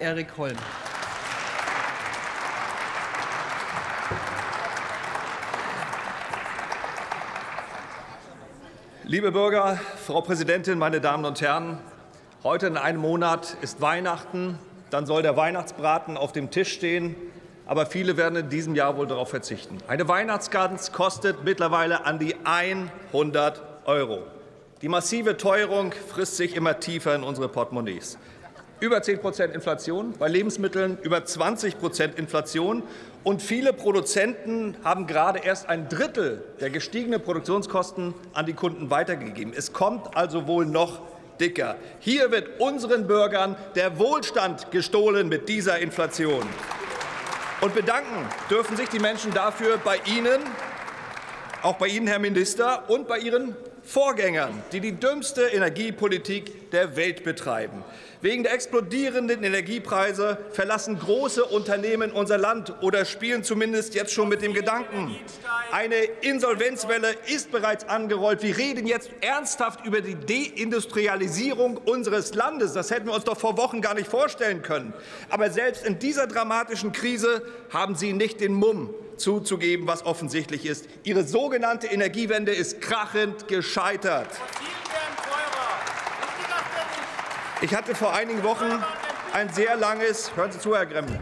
Erik Holm. Liebe Bürger, Frau Präsidentin, meine Damen und Herren! Heute in einem Monat ist Weihnachten. Dann soll der Weihnachtsbraten auf dem Tisch stehen. Aber viele werden in diesem Jahr wohl darauf verzichten. Eine Weihnachtsgans kostet mittlerweile an die 100 Euro. Die massive Teuerung frisst sich immer tiefer in unsere Portemonnaies über 10 Prozent Inflation, bei Lebensmitteln über 20 Prozent Inflation. Und viele Produzenten haben gerade erst ein Drittel der gestiegenen Produktionskosten an die Kunden weitergegeben. Es kommt also wohl noch dicker. Hier wird unseren Bürgern der Wohlstand gestohlen mit dieser Inflation. Und bedanken dürfen sich die Menschen dafür bei Ihnen, auch bei Ihnen, Herr Minister, und bei Ihren Vorgängern, die die dümmste Energiepolitik der Welt betreiben. Wegen der explodierenden Energiepreise verlassen große Unternehmen unser Land oder spielen zumindest jetzt schon mit dem Gedanken. Eine Insolvenzwelle ist bereits angerollt. Wir reden jetzt ernsthaft über die Deindustrialisierung unseres Landes. Das hätten wir uns doch vor Wochen gar nicht vorstellen können. Aber selbst in dieser dramatischen Krise haben Sie nicht den Mumm zuzugeben, was offensichtlich ist. Ihre sogenannte Energiewende ist krachend gescheitert. Ich hatte vor einigen Wochen ein sehr langes, hören Sie zu, Herr Gremmel,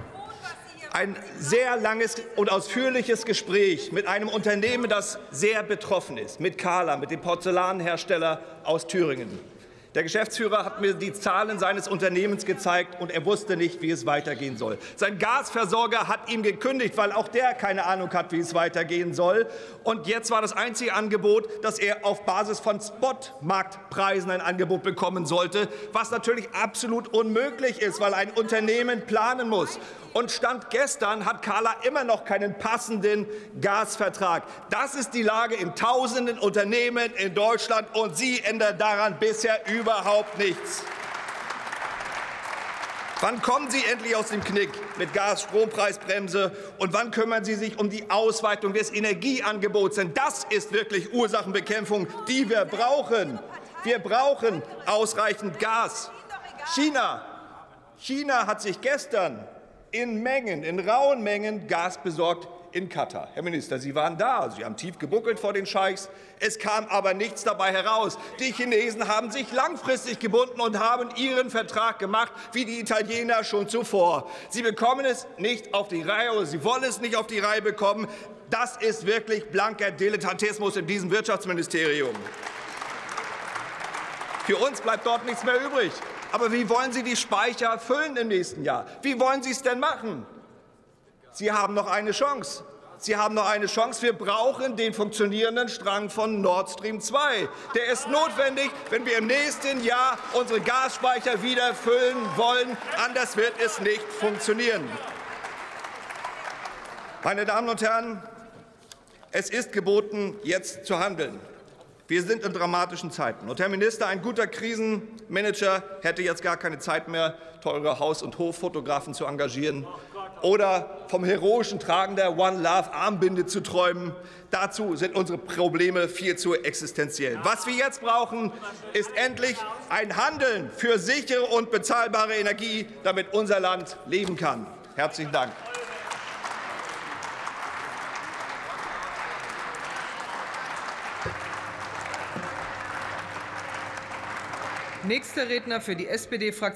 ein sehr langes und ausführliches Gespräch mit einem Unternehmen, das sehr betroffen ist, mit Kala, mit dem Porzellanhersteller aus Thüringen. Der Geschäftsführer hat mir die Zahlen seines Unternehmens gezeigt, und er wusste nicht, wie es weitergehen soll. Sein Gasversorger hat ihm gekündigt, weil auch der keine Ahnung hat, wie es weitergehen soll. Und jetzt war das einzige Angebot, dass er auf Basis von Spotmarktpreisen ein Angebot bekommen sollte, was natürlich absolut unmöglich ist, weil ein Unternehmen planen muss. Und Stand gestern hat Carla immer noch keinen passenden Gasvertrag. Das ist die Lage in tausenden Unternehmen in Deutschland, und Sie ändern daran bisher überhaupt nichts. Wann kommen Sie endlich aus dem Knick mit Gas-Strompreisbremse? Und wann kümmern Sie sich um die Ausweitung des Energieangebots? Denn das ist wirklich Ursachenbekämpfung, die wir brauchen. Wir brauchen ausreichend Gas. China, China hat sich gestern in Mengen, in rauen Mengen Gas besorgt in Katar. Herr Minister, Sie waren da, Sie haben tief gebuckelt vor den Scheichs. Es kam aber nichts dabei heraus. Die Chinesen haben sich langfristig gebunden und haben ihren Vertrag gemacht, wie die Italiener schon zuvor. Sie bekommen es nicht auf die Reihe oder Sie wollen es nicht auf die Reihe bekommen. Das ist wirklich blanker Dilettantismus in diesem Wirtschaftsministerium. Für uns bleibt dort nichts mehr übrig. Aber wie wollen Sie die Speicher füllen im nächsten Jahr? Wie wollen Sie es denn machen? Sie haben noch eine Chance. Sie haben noch eine Chance. Wir brauchen den funktionierenden Strang von Nord Stream 2. Der ist notwendig, wenn wir im nächsten Jahr unsere Gasspeicher wieder füllen wollen. Anders wird es nicht funktionieren. Meine Damen und Herren, es ist geboten, jetzt zu handeln. Wir sind in dramatischen Zeiten. Und Herr Minister, ein guter Krisenmanager hätte jetzt gar keine Zeit mehr, teure Haus- und Hoffotografen zu engagieren oder vom heroischen Tragen der One Love Armbinde zu träumen. Dazu sind unsere Probleme viel zu existenziell. Was wir jetzt brauchen, ist endlich ein Handeln für sichere und bezahlbare Energie, damit unser Land leben kann. Herzlichen Dank. Nächster Redner für die SPD-Fraktion.